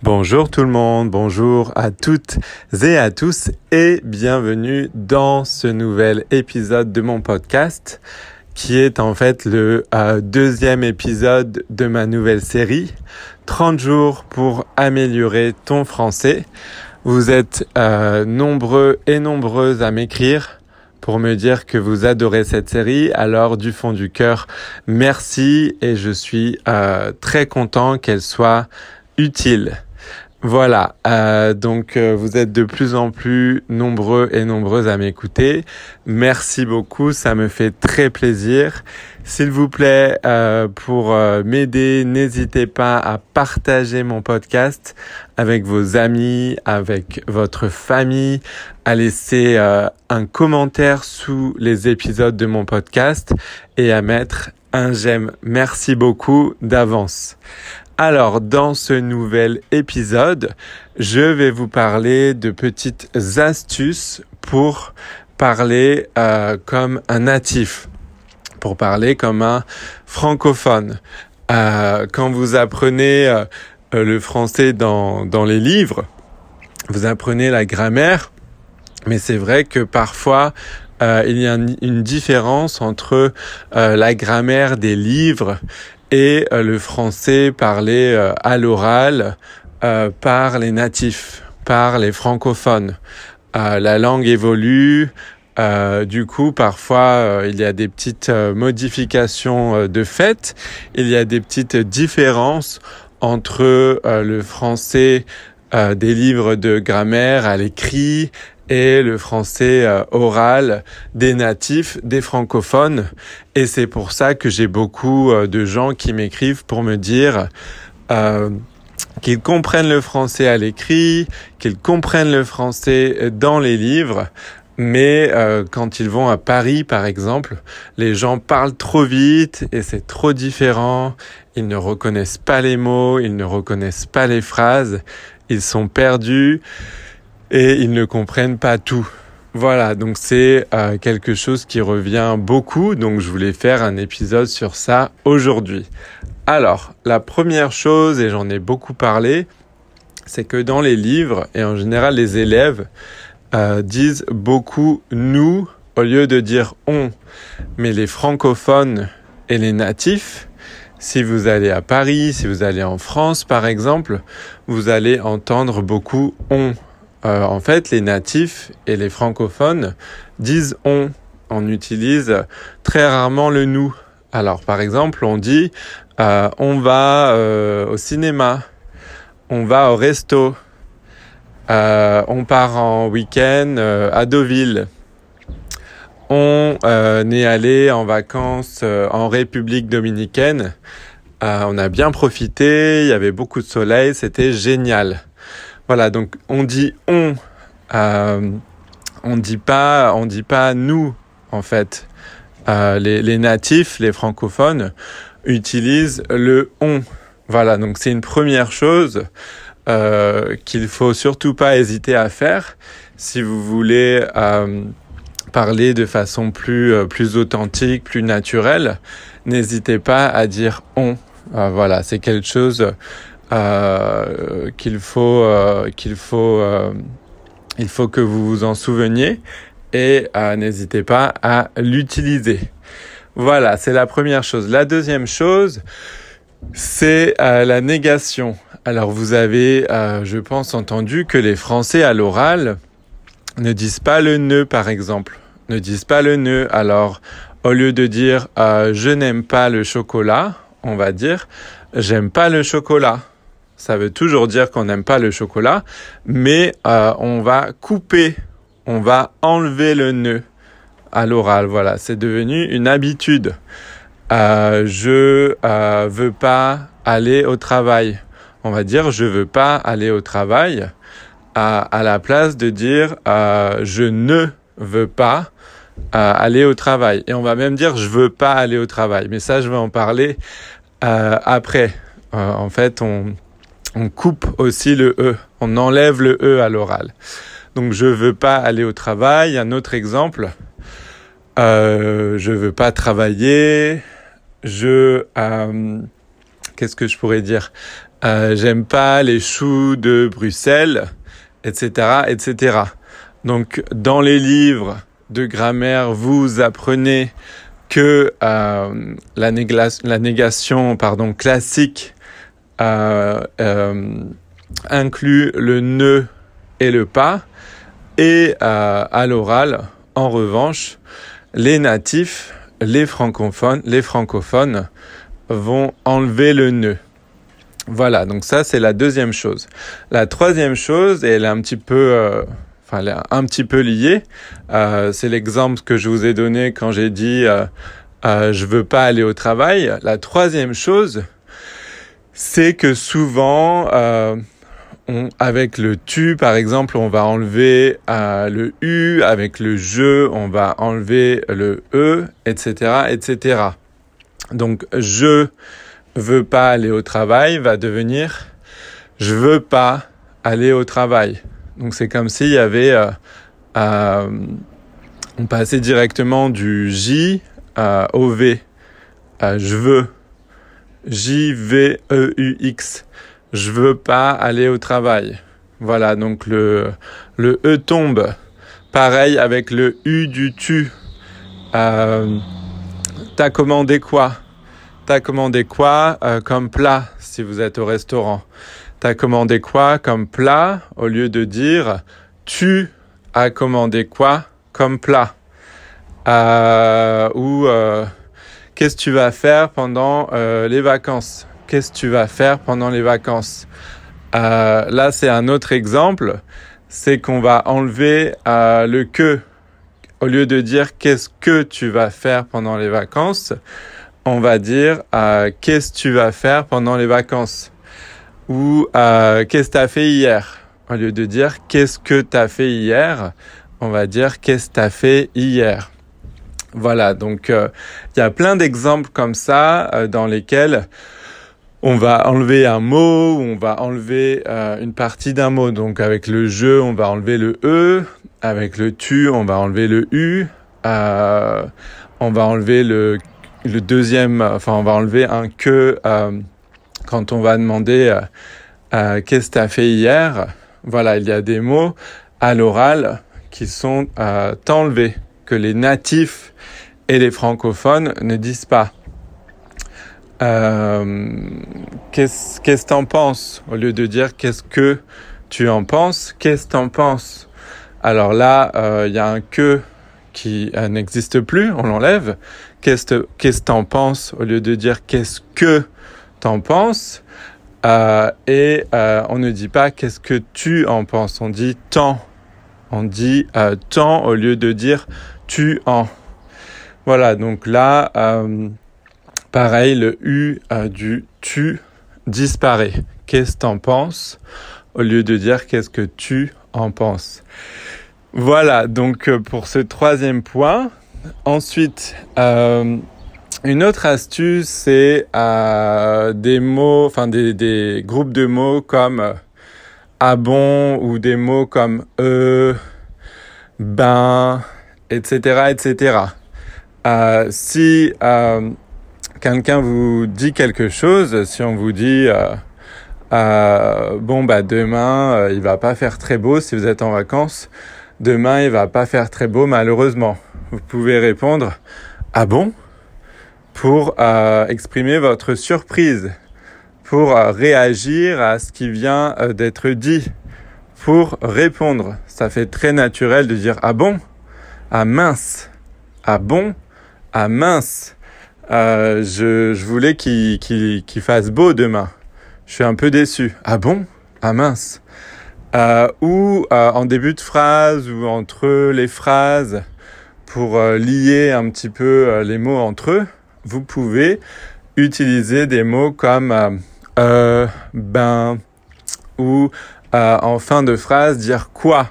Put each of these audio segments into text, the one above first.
Bonjour tout le monde, bonjour à toutes et à tous et bienvenue dans ce nouvel épisode de mon podcast qui est en fait le euh, deuxième épisode de ma nouvelle série 30 jours pour améliorer ton français. Vous êtes euh, nombreux et nombreuses à m'écrire pour me dire que vous adorez cette série. Alors du fond du cœur, merci et je suis euh, très content qu'elle soit utile. Voilà, euh, donc euh, vous êtes de plus en plus nombreux et nombreuses à m'écouter. Merci beaucoup, ça me fait très plaisir. S'il vous plaît, euh, pour m'aider, n'hésitez pas à partager mon podcast avec vos amis, avec votre famille, à laisser un commentaire sous les épisodes de mon podcast et à mettre un j'aime. Merci beaucoup d'avance. Alors, dans ce nouvel épisode, je vais vous parler de petites astuces pour parler euh, comme un natif, pour parler comme un francophone. Euh, quand vous apprenez euh, le français dans, dans les livres, vous apprenez la grammaire, mais c'est vrai que parfois il y a une différence entre la grammaire des livres et euh, le français parlé euh, à l'oral euh, par les natifs, par les francophones. la langue évolue, du coup, parfois, il y a des petites modifications de fait. Il y a des petites différences entre le français des livres de grammaire à l'écrit et le français euh, oral des natifs, des francophones. Et c'est pour ça que j'ai beaucoup euh, de gens qui m'écrivent pour me dire euh, qu'ils comprennent le français à l'écrit, qu'ils comprennent le français dans les livres. Mais quand ils vont à Paris, par exemple, les gens parlent trop vite et c'est trop différent. Ils ne reconnaissent pas les mots, ils ne reconnaissent pas les phrases, ils sont perdus et ils ne comprennent pas tout. Voilà, donc c'est euh, quelque chose qui revient beaucoup, donc je voulais faire un épisode sur ça aujourd'hui. Alors, la première chose, et j'en ai beaucoup parlé, c'est que dans les livres, et en général les élèves, euh, disent beaucoup nous au lieu de dire on. Mais les francophones et les natifs, si vous allez à Paris, si vous allez en France par exemple, vous allez entendre beaucoup on. Euh, en fait, les natifs et les francophones disent on. On utilise très rarement le nous. Alors, par exemple, on dit euh, on va euh, au cinéma, on va au resto, on part en week-end à Deauville. On est allé en vacances en République dominicaine. on a bien profité, il y avait beaucoup de soleil, c'était génial. Voilà, donc on dit on, euh, on dit pas, on dit pas nous en fait. Euh, les, natifs, les francophones utilisent le on. Voilà, donc c'est une première chose euh, qu'il faut surtout pas hésiter à faire si vous voulez euh, parler de façon plus plus authentique, plus naturelle. N'hésitez pas à dire on. voilà, c'est quelque chose euh, qu'il faut euh, qu'il faut euh, il faut que vous vous en souveniez et n'hésitez pas à l'utiliser. Voilà, c'est la première chose. La deuxième chose, c'est la négation. Alors vous avez, je pense, entendu que les Français à l'oral ne disent pas le ne, par exemple. Ne disent pas le ne. Alors, au lieu de dire je n'aime pas le chocolat, on va dire j'aime pas le chocolat. Ça veut toujours dire qu'on n'aime pas le chocolat, mais euh, on va couper, on va enlever le nœud à l'oral. Voilà, c'est devenu une habitude. Euh, je euh, veux pas aller au travail. On va dire je veux pas aller au travail à, la place de dire je ne veux pas aller au travail. Et on va même dire je veux pas aller au travail. Mais ça, je vais en parler après. en fait, on on coupe aussi le E, on enlève le E à l'oral. Donc je veux pas aller au travail. Un autre exemple, euh, je veux pas travailler. Je, euh, qu'est-ce que je pourrais dire? Euh, j'aime pas les choux de Bruxelles, etc., etc. Donc, dans les livres de grammaire, vous apprenez que euh, la, la, négation pardon, classique inclut le ne et le pas. Et euh, à l'oral, en revanche, les natifs, les francophones, les francophones vont enlever le ne. Voilà, donc ça c'est la deuxième chose. La troisième chose, et elle est un petit peu, euh, enfin elle est un petit peu liée, euh, c'est l'exemple que je vous ai donné quand j'ai dit euh, euh, je veux pas aller au travail. La troisième chose, c'est que souvent euh, avec le tu par exemple, on va enlever euh, le u, avec le je, on va enlever le e, etc., etc. Donc je veux pas aller au travail va devenir je veux pas aller au travail. Donc c'est comme s'il y avait euh, on passait directement du J au V. Je veux J V E U X. Je veux pas aller au travail. Voilà, donc le le E tombe. Pareil avec le U du tu. Euh, T'as commandé quoi? T'as commandé quoi euh, comme plat si vous êtes au restaurant? T'as commandé quoi comme plat au lieu de dire tu as commandé quoi comme plat? Euh, Ou qu'est-ce que tu vas faire pendant euh, les vacances? Qu'est-ce que tu vas faire pendant les vacances? Euh, Là, c'est un autre exemple. C'est qu'on va enlever euh, le que. Au lieu de dire qu'est-ce que tu vas faire pendant les vacances, on va dire euh, qu'est-ce que tu vas faire pendant les vacances? Ou euh, qu'est-ce que tu as fait hier? Au lieu de dire qu'est-ce que tu as fait hier, on va dire qu'est-ce que tu as fait hier. Voilà, donc il euh, y a plein d'exemples comme ça euh, dans lesquels on va enlever un mot, on va enlever euh, une partie d'un mot. Donc avec le je, on va enlever le e, avec le tu, on va enlever le u, euh, on va enlever le, le deuxième, enfin on va enlever un que euh, quand on va demander qu'est-ce que tu as fait hier. Voilà, il y a des mots à l'oral qui sont enlevés, que les natifs et les francophones ne disent pas. Euh, qu'est-ce qu'est-ce t'en penses? Au lieu de dire qu'est-ce que tu en penses qu'est-ce t'en penses? Alors là il euh, y a un que qui euh, n'existe plus on l'enlève. Qu'est-ce t'en penses? Au lieu de dire qu'est-ce que t'en penses et on ne dit pas qu'est-ce que tu en penses. On dit tant. On dit tant au lieu de dire tu en voilà donc là Pareil, le U euh, du tu disparaît. Qu'est-ce que t'en penses? Au lieu de dire qu'est-ce que tu en penses? Voilà, donc euh, pour ce troisième point. Ensuite, euh, une autre astuce, c'est euh, des mots, enfin des, des, groupes de mots comme euh, ah bon ou des mots comme euh, ben, etc., etc. si quelqu'un vous dit quelque chose, si on vous dit euh, euh, bon bah demain euh, il va pas faire très beau si vous êtes en vacances, demain il va pas faire très beau malheureusement. Vous pouvez répondre ah bon? pour euh, exprimer votre surprise, pour euh, réagir à ce qui vient euh, d'être dit, pour répondre. Ça fait très naturel de dire ah bon, ah mince, ah bon, ah mince. Euh, je, je, voulais qu'il qu qu fasse beau demain. Je suis un peu déçu. Ah bon? Ah mince. Euh, ou euh, en début de phrase ou entre les phrases, pour lier un petit peu les mots entre eux, vous pouvez utiliser des mots comme euh, ben ou en fin de phrase dire quoi?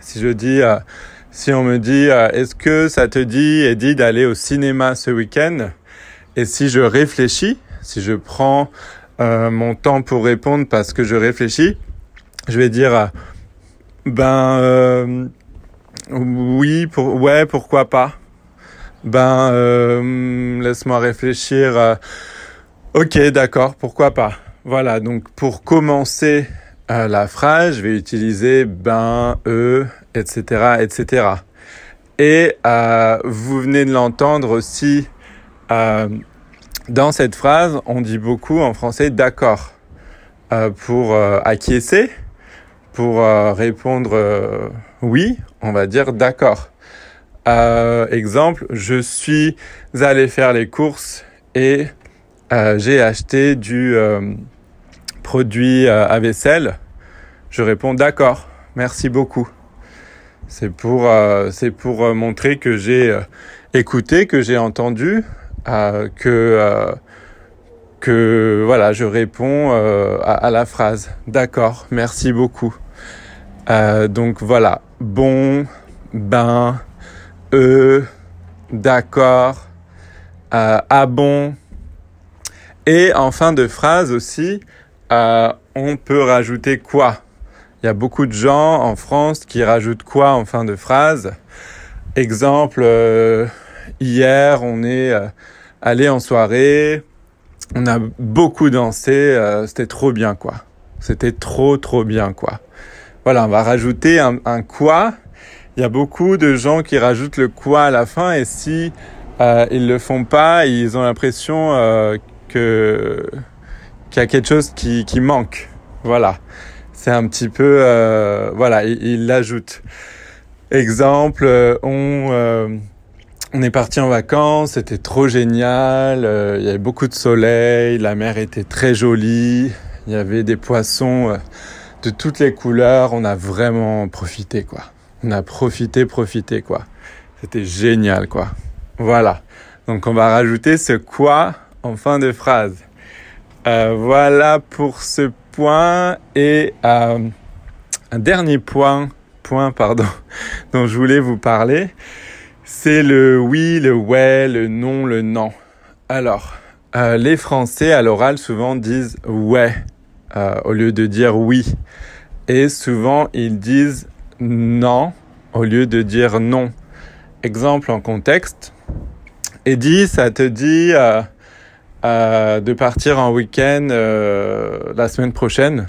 Si je dis si on me dit euh, est-ce que ça te dit Eddie d'aller au cinéma ce week-end? Et si je réfléchis, si je prends euh, mon temps pour répondre parce que je réfléchis, je vais dire euh, ben euh, oui pour ouais pourquoi pas? Ben laisse-moi réfléchir. ok d'accord pourquoi pas? voilà, donc pour commencer la phrase, je vais utiliser ben, eux, etc., etc. Et vous venez de l'entendre aussi dans cette phrase, on dit beaucoup en français d'accord pour acquiescer pour euh, répondre euh, oui, on va dire d'accord. Euh, exemple, je suis allé faire les courses et j'ai acheté du produit à vaisselle. Je réponds d'accord, merci beaucoup. C'est pour, c'est pour montrer que j'ai écouté, que j'ai entendu, que voilà, je réponds à, la phrase. D'accord, merci beaucoup. Euh, donc voilà, bon, ben, eux, d'accord, euh, ah bon. Et en fin de phrase aussi, euh, on peut rajouter quoi? Il y a beaucoup de gens en France qui rajoutent quoi en fin de phrase? Exemple, hier on est allé en soirée, on a beaucoup dansé, c'était trop bien quoi. C'était trop trop bien quoi. Voilà, on va rajouter un, quoi. Il y a beaucoup de gens qui rajoutent le quoi à la fin et si euh, ils le font pas, ils ont l'impression euh, que qu'il y a quelque chose qui, qui manque. Voilà, c'est un petit peu euh, voilà, ils l'ajoutent. Exemple, euh, on euh, on est parti en vacances, c'était trop génial, il y avait beaucoup de soleil, la mer était très jolie, il y avait des poissons de toutes les couleurs. On a vraiment profité, quoi. On a profité, profité, quoi. C'était génial, quoi. Voilà. Donc on va rajouter ce quoi en fin de phrase. Voilà pour ce point et euh, un dernier point, point pardon, dont je voulais vous parler, c'est le oui, le ouais, le non, le non. Alors, euh, les Français à l'oral souvent disent ouais euh, au lieu de dire oui. Et souvent, ils disent non au lieu de dire non. Exemple en contexte. Eddie, ça te dit euh, de partir en week-end la semaine prochaine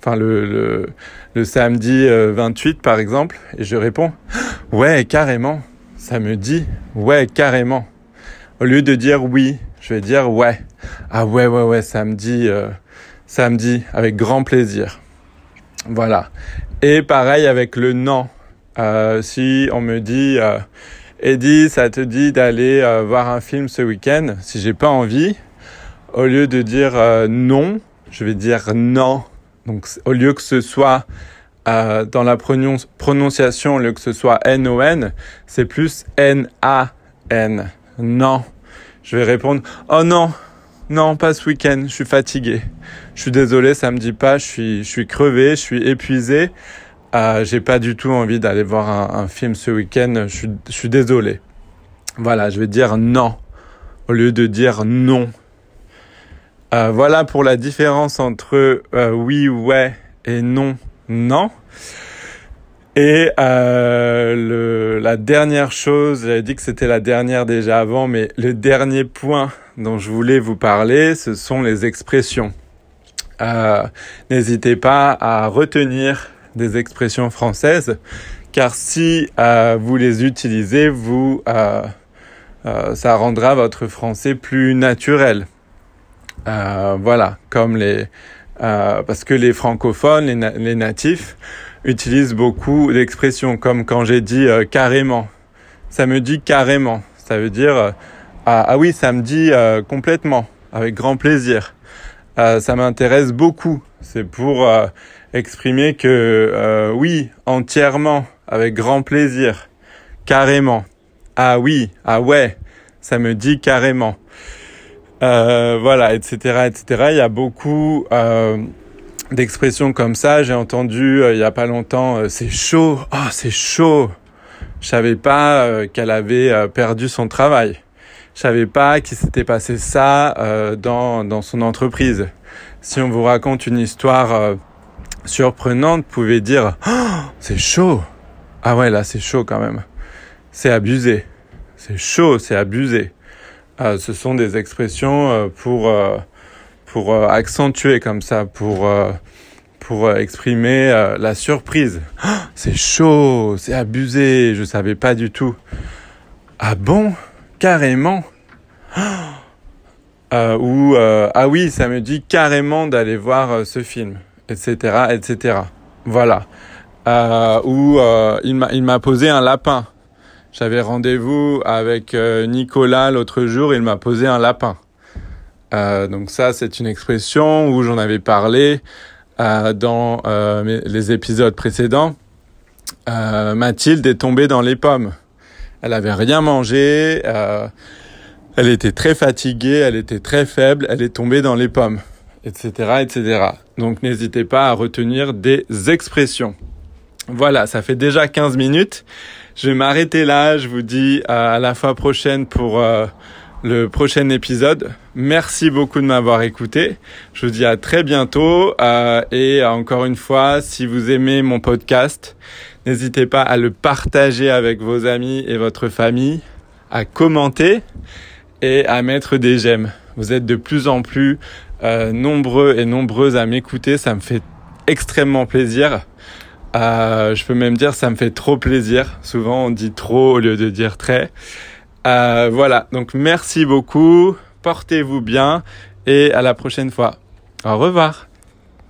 Enfin, le, le, le samedi 28, par exemple. Et je réponds, ouais, carrément. Ça me dit, ouais, carrément. Au lieu de dire oui, je vais dire ouais. Ah ouais, ouais, ouais, samedi, samedi avec grand plaisir. Voilà. Et pareil avec le non. Euh, si on me dit, euh, Eddie, ça te dit d'aller euh, voir un film ce week-end, si j'ai pas envie, au lieu de dire euh, non, je vais dire non. Donc au lieu que ce soit dans la prononciation, au lieu que ce soit N-O-N, c'est plus N-A-N. Non. Je vais répondre, oh non, non, pas ce week-end, je suis fatigué. Je suis désolé, ça me dit pas, je suis, je suis crevé, je suis épuisé. Euh, j'ai pas du tout envie d'aller voir un, film ce week-end, je suis, désolé. Voilà, je vais dire non au lieu de dire non. Euh, voilà pour la différence entre euh, oui, ouais et non, non. Et la dernière chose, j'avais dit que c'était la dernière déjà avant, mais le dernier point dont je voulais vous parler, ce sont les expressions. N'hésitez pas à retenir des expressions françaises, car si euh, vous les utilisez, vous, euh, euh, ça rendra votre français plus naturel. Voilà, comme les, parce que les francophones, les, les natifs, utilisent beaucoup d'expressions comme quand j'ai dit carrément. Ça me dit carrément. Ça veut dire ah, ah, oui, ça me dit complètement, avec grand plaisir. ça m'intéresse beaucoup. C'est pour exprimer que oui, entièrement, avec grand plaisir, carrément. Ah oui, ah ouais, ça me dit carrément. voilà, etc., etc. Il y a beaucoup d'expressions comme ça. J'ai entendu euh, il y a pas longtemps, euh, c'est chaud, oh c'est chaud. Je savais pas euh, qu'elle avait perdu son travail. Je savais pas qu'il s'était passé ça dans, dans son entreprise. Si on vous raconte une histoire surprenante, pouvez dire oh, c'est chaud. Ah ouais, là c'est chaud quand même. C'est abusé. C'est chaud, c'est abusé. ce sont des expressions pour pour accentuer comme ça, pour exprimer la surprise. c'est chaud, c'est abusé, je savais pas du tout. Ah bon? Carrément? Euh, Ou ah oui, ça me dit carrément d'aller voir ce film, etc., etc. Voilà. Euh, où il m'a posé un lapin. J'avais rendez-vous avec Nicolas l'autre jour, il m'a posé un lapin. donc ça, c'est une expression où j'en avais parlé dans les épisodes précédents. Mathilde est tombée dans les pommes. Elle avait rien mangé. Euh, elle était très fatiguée. Elle était très faible. Elle est tombée dans les pommes, etc., etc. Donc n'hésitez pas à retenir des expressions. Voilà, ça fait déjà 15 minutes. Je vais m'arrêter là. Je vous dis à la fois prochaine pour euh, le prochain épisode. Merci beaucoup de m'avoir écouté. Je vous dis à très bientôt. Euh, et encore une fois, si vous aimez mon podcast, N'hésitez pas à le partager avec vos amis et votre famille, à commenter et à mettre des j'aime. Vous êtes de plus en plus euh, nombreux et nombreuses à m'écouter. Ça me fait extrêmement plaisir. Euh, je peux même dire ça me fait trop plaisir. Souvent on dit trop au lieu de dire très. Euh, voilà, donc merci beaucoup. Portez-vous bien et à la prochaine fois. Au revoir.